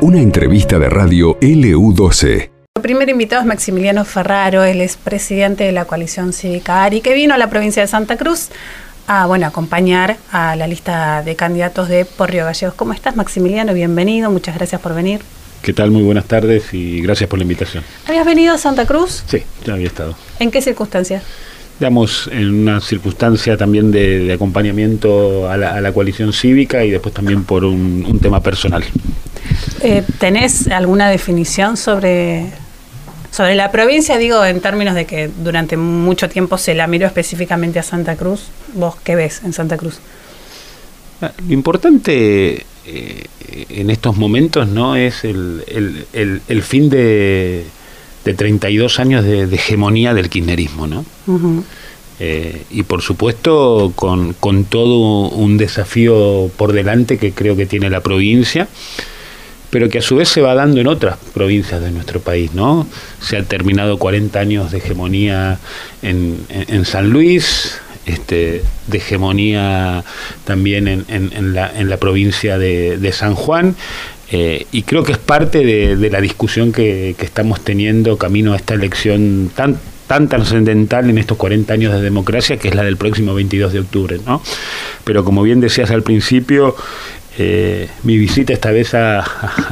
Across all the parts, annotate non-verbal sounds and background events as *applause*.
Una entrevista de radio LU12. El primer invitado es Maximiliano Ferraro, él es presidente de la coalición cívica ARI, que vino a la provincia de Santa Cruz a bueno, acompañar a la lista de candidatos de Por Río Gallegos. ¿Cómo estás, Maximiliano? Bienvenido, muchas gracias por venir. ¿Qué tal? Muy buenas tardes y gracias por la invitación. ¿Habías venido a Santa Cruz? Sí, ya había estado. ¿En qué circunstancias? Digamos, en una circunstancia también de, acompañamiento a la, coalición cívica y después también por un tema personal. Eh, ¿Tenés alguna definición sobre, sobre la provincia? Digo, en términos de que durante mucho tiempo se la miró específicamente a Santa Cruz. ¿Vos qué ves en Santa Cruz? Ah, lo importante eh, en estos momentos no es el, fin de, de, 32 años de, hegemonía del kirchnerismo, ¿no? Eh, y por supuesto con, con, todo un desafío por delante que creo que tiene la provincia pero que a su vez se va dando en otras provincias de nuestro país, ¿no? Se han terminado 40 años de hegemonía en, San Luis, este, de hegemonía también en, la, provincia de, San Juan, eh, y creo que es parte de, la discusión que, estamos teniendo camino a esta elección tan, tan trascendental en estos 40 años de democracia, que es la del próximo 22 de octubre. ¿no? Pero como bien decías al principio, eh, mi visita esta vez a,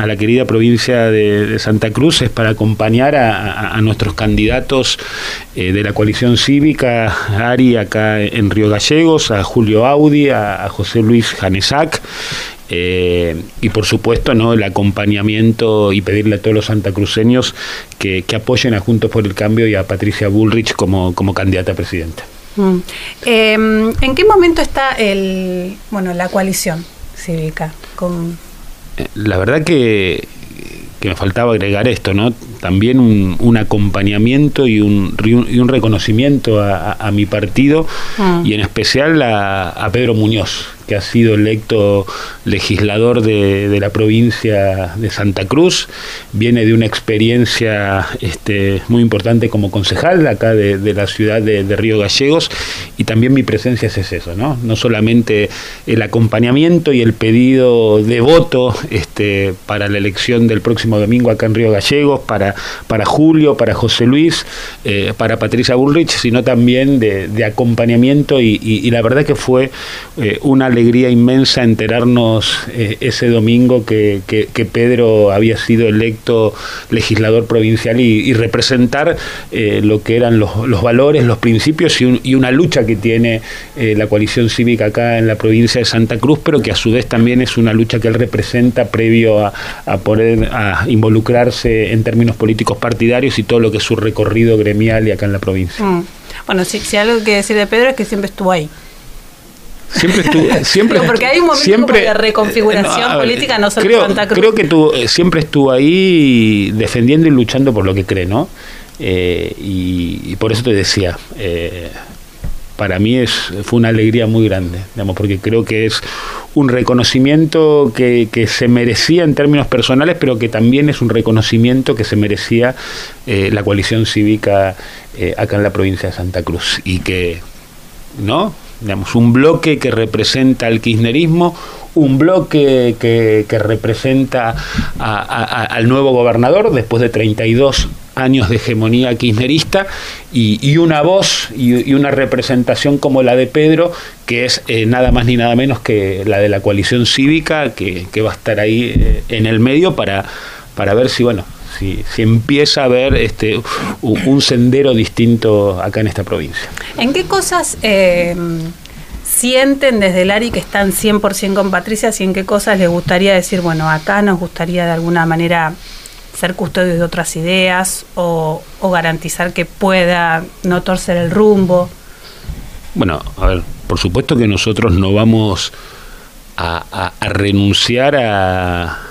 la querida provincia de, Santa Cruz es para acompañar a, nuestros candidatos eh, de la coalición cívica, Ari acá en Río Gallegos, a Julio Audi, a, José Luis Janesac, eh, y por supuesto no el acompañamiento y pedirle a todos los santacruceños que, que apoyen a Juntos por el Cambio y a Patricia Bullrich como, como candidata a presidenta. Mm. Em, ¿En qué momento está el, bueno, la coalición? cívica. Con... Eh, la verdad que, que me faltaba agregar esto, ¿no? También un, un acompañamiento y un, y un reconocimiento a, a, mi partido ah. y en especial a, a Pedro Muñoz, que ha sido electo legislador de, la provincia de Santa Cruz, viene de una experiencia este, muy importante como concejal acá de, la ciudad de, Río Gallegos y también mi presencia es eso, ¿no? No solamente el acompañamiento y el pedido de voto para la elección del próximo domingo acá en Río Gallegos, para, para Julio, para José Luis, eh, para Patricia Bullrich, sino también de, acompañamiento. Y, la verdad que fue eh, una alegría inmensa enterarnos eh, ese domingo que, Pedro había sido electo legislador provincial y, representar lo que eran los, valores, los principios y, una lucha que tiene la coalición cívica acá en la provincia de Santa Cruz, pero que a su vez también es una lucha que él representa previo a, poder a involucrarse en términos políticos partidarios y todo lo que es su recorrido gremial y acá en la provincia. Mm. Bueno, si, si algo que decir de Pedro es que siempre estuvo ahí. Siempre estuvo. *laughs* Siempre, porque hay un momento siempre, de reconfiguración política, no solo creo, Santa Cruz. Creo que tú, eh, siempre estuvo ahí defendiendo y luchando por lo que cree, ¿no? Eh, y, por eso te decía, eh, para mí es, fue una alegría muy grande, digamos, porque creo que es un reconocimiento que, que, se merecía en términos personales, pero que también es un reconocimiento que se merecía la coalición cívica acá en la provincia de Santa Cruz y que, ¿no? digamos, un bloque que representa al kirchnerismo, un bloque que, representa al nuevo gobernador después de 32 años de hegemonía kirchnerista y, una voz y, una representación como la de Pedro, que es eh, nada más ni nada menos que la de la coalición cívica, que, va a estar ahí eh, en el medio para, para ver si, bueno, si, empieza a haber este, un sendero distinto acá en esta provincia. ¿En qué cosas eh, sienten desde el ARI que están 100% con Patricia y en qué cosas les gustaría decir, bueno, acá nos gustaría de alguna manera ser custodios de otras ideas o, garantizar que pueda no torcer el rumbo? Bueno, a ver, por supuesto que nosotros no vamos a renunciar a,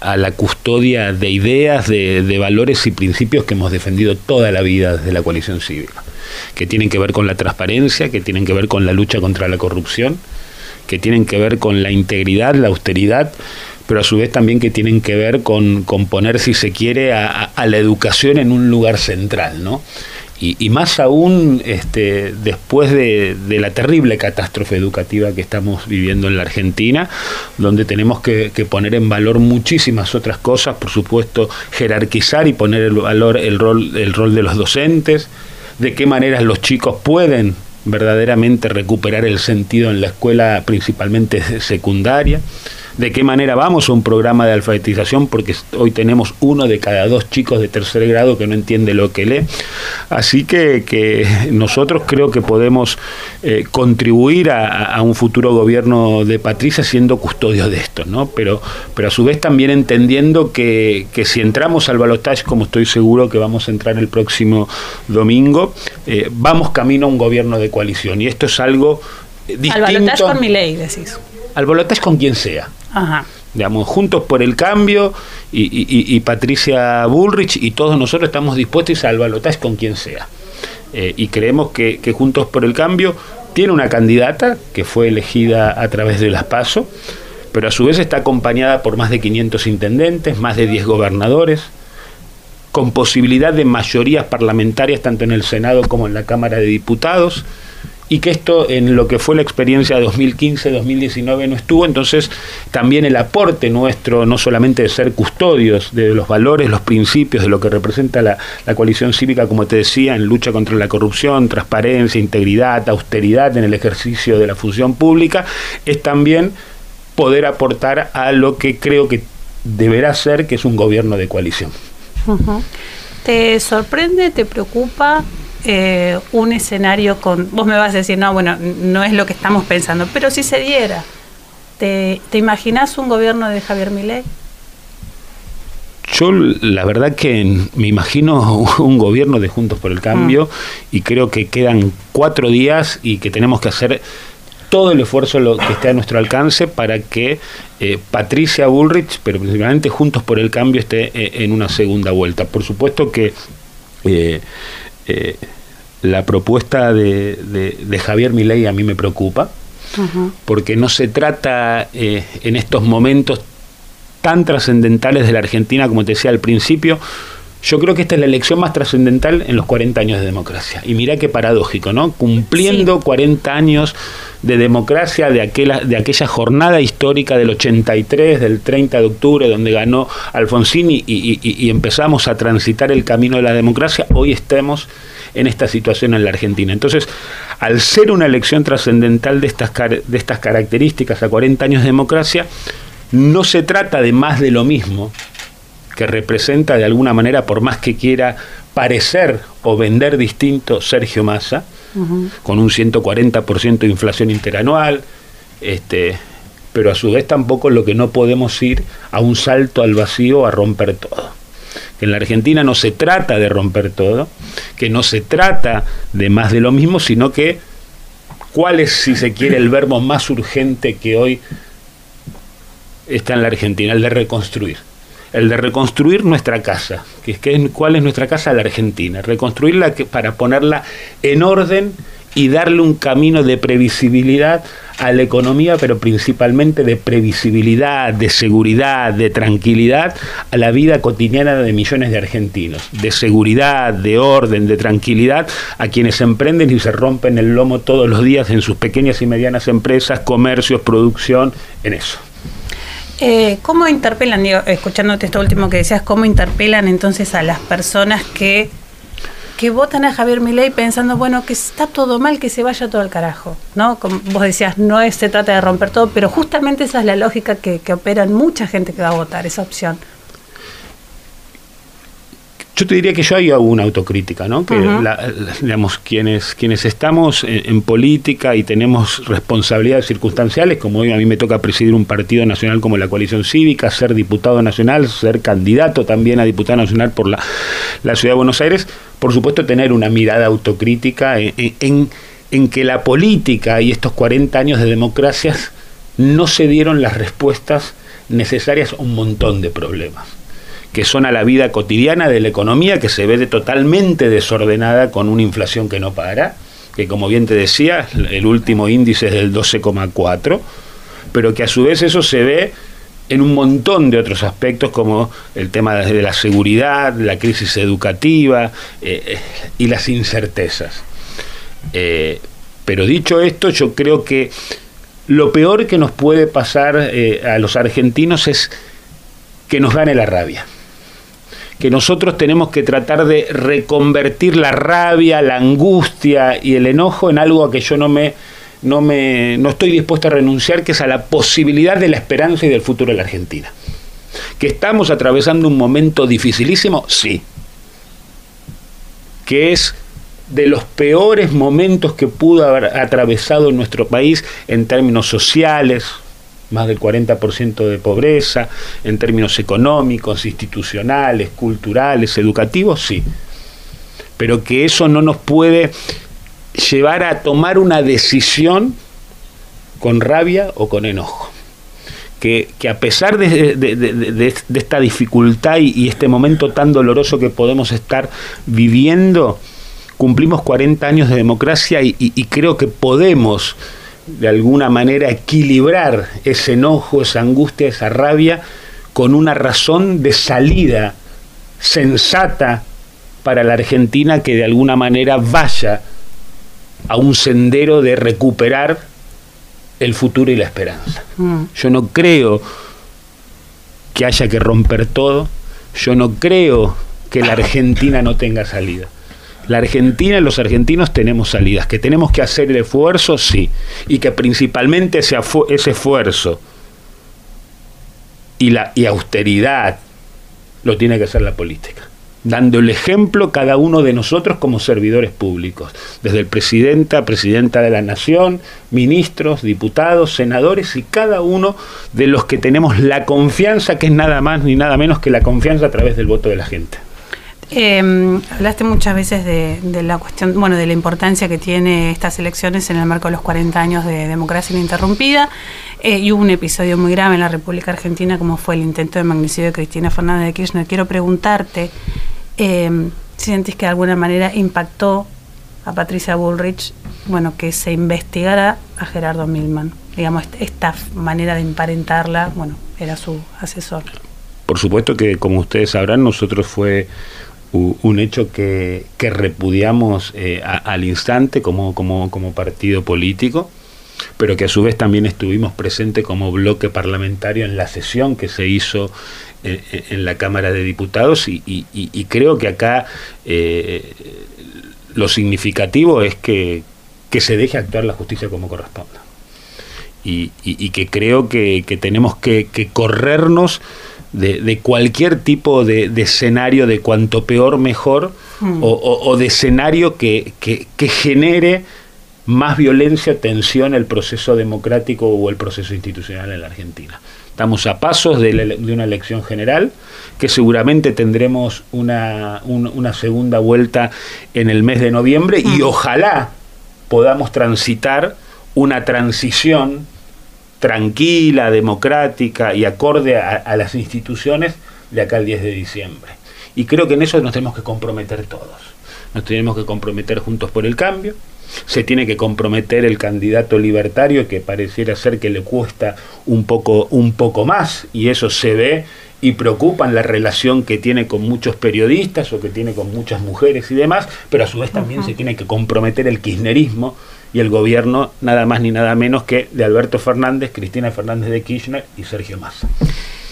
a la custodia de ideas, de, valores y principios que hemos defendido toda la vida desde la coalición cívica, que tienen que ver con la transparencia, que tienen que ver con la lucha contra la corrupción, que tienen que ver con la integridad, la austeridad, pero a su vez también que tienen que ver con, con poner, si se quiere, a, la educación en un lugar central, ¿no? y, más aún este, después de, la terrible catástrofe educativa que estamos viviendo en la Argentina, donde tenemos que, poner en valor muchísimas otras cosas, por supuesto, jerarquizar y poner el valor el rol, el rol de los docentes, de qué manera los chicos pueden verdaderamente recuperar el sentido en la escuela, principalmente secundaria de qué manera vamos a un programa de alfabetización, porque hoy tenemos uno de cada dos chicos de tercer grado que no entiende lo que lee. Así que, que nosotros creo que podemos eh, contribuir a, un futuro gobierno de Patricia siendo custodios de esto, ¿no? Pero, pero a su vez también entendiendo que, que si entramos al balotaje, como estoy seguro que vamos a entrar el próximo domingo, eh, vamos camino a un gobierno de coalición. Y esto es algo distinto. Al balotaje con mi ley, decís. Al balotaje con quien sea. Digamos, Juntos por el Cambio y, Patricia Bullrich y todos nosotros estamos dispuestos a al balotaje con quien sea. Eh, y creemos que, Juntos por el Cambio tiene una candidata que fue elegida a través de las PASO, pero a su vez está acompañada por más de 500 intendentes, más de 10 gobernadores, con posibilidad de mayorías parlamentarias tanto en el Senado como en la Cámara de Diputados y que esto en lo que fue la experiencia 2015-2019 no estuvo, entonces también el aporte nuestro, no solamente de ser custodios de los valores, los principios, de lo que representa la, coalición cívica, como te decía, en lucha contra la corrupción, transparencia, integridad, austeridad en el ejercicio de la función pública, es también poder aportar a lo que creo que deberá ser, que es un gobierno de coalición. ¿Te sorprende, te preocupa eh, un escenario con, vos me vas a decir, no, bueno, no es lo que estamos pensando, pero si se diera, ¿te, te imaginás un gobierno de Javier Milei? Yo la verdad que me imagino *laughs* un gobierno de Juntos por el Cambio mm. y creo que quedan cuatro días y que tenemos que hacer todo el esfuerzo lo que esté a nuestro alcance para que eh, Patricia Bullrich, pero principalmente Juntos por el Cambio, esté eh, en una segunda vuelta. Por supuesto que eh, la propuesta de, de, Javier Milei a mí me preocupa, porque no se trata eh, en estos momentos tan trascendentales de la Argentina, como te decía al principio, yo creo que esta es la elección más trascendental en los 40 años de democracia. Y mira qué paradójico, ¿no? Cumpliendo 40 años de democracia de aquella, de aquella jornada histórica del 83, del 30 de octubre, donde ganó Alfonsín y, y empezamos a transitar el camino de la democracia, hoy estemos en esta situación en la Argentina. Entonces, al ser una elección trascendental de estas, de estas características a 40 años de democracia, no se trata de más de lo mismo, que representa de alguna manera, por más que quiera parecer o vender distinto Sergio Massa, con un 140% de inflación interanual, este, pero a su vez tampoco lo que no podemos ir a un salto al vacío a romper todo. En la Argentina no se trata de romper todo, que no se trata de más de lo mismo, sino que cuál es, si se quiere, el verbo más urgente que hoy está en la Argentina, el de reconstruir. El de reconstruir nuestra casa, que es, cuál es nuestra casa la Argentina, reconstruirla para ponerla en orden y darle un camino de previsibilidad a la economía, pero principalmente de previsibilidad, de seguridad, de tranquilidad a la vida cotidiana de millones de argentinos, de seguridad, de orden, de tranquilidad a quienes emprenden y se rompen el lomo todos los días en sus pequeñas y medianas empresas, comercios, producción, en eso. Eh, ¿Cómo interpelan, digo, escuchándote esto último que decías, cómo interpelan entonces a las personas que, que votan a Javier Milei pensando, bueno, que está todo mal, que se vaya todo al carajo? ¿no? Como vos decías, no es, se trata de romper todo, pero justamente esa es la lógica que, que opera en mucha gente que va a votar, esa opción. Yo te diría que yo hago una autocrítica, ¿no? Que, digamos, quienes, quienes estamos en, política y tenemos responsabilidades circunstanciales, como hoy a mí me toca presidir un partido nacional como la coalición cívica, ser diputado nacional, ser candidato también a diputado nacional por la, Ciudad de Buenos Aires, por supuesto tener una mirada autocrítica en, en que la política y estos 40 años de democracias no se dieron las respuestas necesarias a un montón de problemas que son a la vida cotidiana de la economía que se ve totalmente desordenada con una inflación que no para, que como bien te decía, el último índice es del 12,4, pero que a su vez eso se ve en un montón de otros aspectos como el tema de la seguridad, la crisis educativa eh, eh, y las incertezas. Eh, pero dicho esto, yo creo que lo peor que nos puede pasar a los argentinos es que nos gane la rabia que nosotros tenemos que tratar de reconvertir la rabia, la angustia y el enojo en algo a que yo no me no me no estoy dispuesto a renunciar, que es a la posibilidad de la esperanza y del futuro de la Argentina. Que estamos atravesando un momento dificilísimo, sí. Que es de los peores momentos que pudo haber atravesado nuestro país en términos sociales, más del 40% de pobreza, en términos económicos, institucionales, culturales, educativos, sí. Pero que eso no nos puede llevar a tomar una decisión con rabia o con enojo. Que, a pesar de, esta dificultad y, este momento tan doloroso que podemos estar viviendo, cumplimos 40 años de democracia y creo que podemos de alguna manera equilibrar ese enojo, esa angustia, esa rabia con una razón de salida sensata para la Argentina que de alguna manera vaya a un sendero de recuperar el futuro y la esperanza. Mm. Yo no creo que haya que romper todo, yo no creo que la Argentina no tenga salida. La Argentina y los argentinos tenemos salidas, que tenemos que hacer el esfuerzo, sí, y que principalmente ese, ese esfuerzo y la y austeridad lo tiene que hacer la política, dando el ejemplo cada uno de nosotros como servidores públicos, desde el presidenta, presidenta de la nación, ministros, diputados, senadores y cada uno de los que tenemos la confianza, que es nada más ni nada menos que la confianza a través del voto de la gente. Eh, hablaste muchas veces de, la cuestión, bueno, de la importancia que tiene estas elecciones en el marco de los 40 años de democracia ininterrumpida. Eh, y hubo un episodio muy grave en la República Argentina, como fue el intento de magnicidio de Cristina Fernández de Kirchner. Quiero preguntarte eh, si sentís que de alguna manera impactó a Patricia Bullrich, bueno, que se investigara a Gerardo Milman. Digamos, esta manera de emparentarla, bueno, era su asesor. Por supuesto que, como ustedes sabrán, nosotros fue un hecho que, repudiamos eh, al instante como, partido político, pero que a su vez también estuvimos presentes como bloque parlamentario en la sesión que se hizo eh, eh, en la Cámara de Diputados y, creo que acá lo significativo es que, se deje actuar la justicia como corresponda. Y, que creo que, tenemos que corrernos de, cualquier tipo de, escenario de cuanto peor mejor mm. o, de escenario que, genere más violencia, tensión el proceso democrático o el proceso institucional en la Argentina. Estamos a pasos de, una elección general, que seguramente tendremos una, una, segunda vuelta en el mes de noviembre y mm. ojalá podamos transitar una transición tranquila, democrática y acorde a, las instituciones de acá el 10 de diciembre. Y creo que en eso nos tenemos que comprometer todos. Nos tenemos que comprometer juntos por el cambio. Se tiene que comprometer el candidato libertario que pareciera ser que le cuesta un poco, un poco más y eso se ve y preocupa en la relación que tiene con muchos periodistas o que tiene con muchas mujeres y demás, pero a su vez también se tiene que comprometer el kirchnerismo y el gobierno nada más ni nada menos que de Alberto Fernández, Cristina Fernández de Kirchner y Sergio Massa.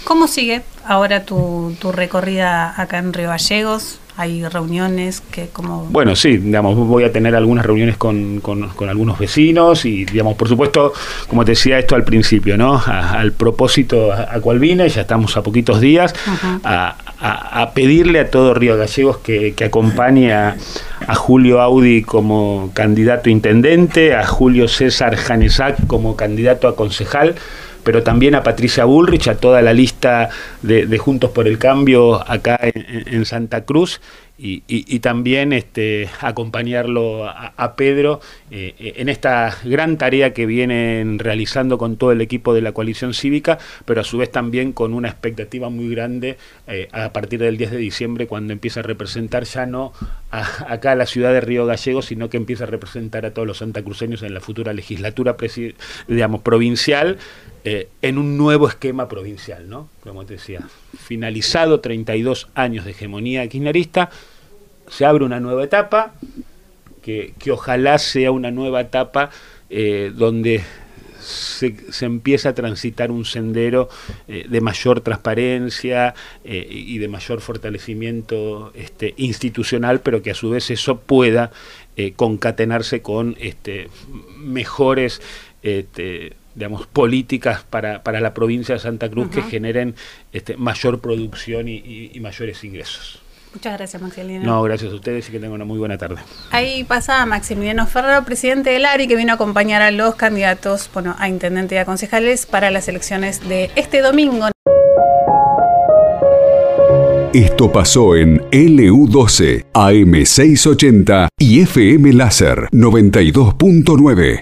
¿Cómo sigue ahora tu, tu recorrida acá en Río Gallegos? hay reuniones que como... Bueno, sí, digamos, voy a tener algunas reuniones con, con, algunos vecinos y, digamos, por supuesto, como te decía esto al principio, ¿no? al propósito a, cual vine, ya estamos a poquitos días, a, a, pedirle a todo Río Gallegos que, que acompañe a, Julio Audi como candidato a intendente, a Julio César Janesac como candidato a concejal, pero también a Patricia Bullrich, a toda la lista de, Juntos por el Cambio acá en, Santa Cruz. Y, también este, acompañarlo a, Pedro eh, en esta gran tarea que vienen realizando con todo el equipo de la coalición cívica, pero a su vez también con una expectativa muy grande eh, a partir del 10 de diciembre cuando empieza a representar ya no acá a la ciudad de Río Gallegos, sino que empiece a representar a todos los santacruceños en la futura legislatura digamos, provincial, eh, en un nuevo esquema provincial, ¿no? Como te decía, finalizado 32 años de hegemonía kirchnerista, se abre una nueva etapa, que, ojalá sea una nueva etapa eh, donde se, empieza a transitar un sendero eh, de mayor transparencia eh, y de mayor fortalecimiento este, institucional, pero que a su vez eso pueda concatenarse con este, mejores este, digamos, políticas para, la provincia de Santa Cruz que generen este, mayor producción y mayores ingresos. Muchas gracias, Maximiliano. No, gracias a ustedes y que tengan una muy buena tarde. Ahí pasa Maximiliano Ferrero, presidente del ARI, que vino a acompañar a los candidatos, bueno, a intendente y a concejales para las elecciones de este domingo. Esto pasó en LU12, AM680 y FM Láser 92.9.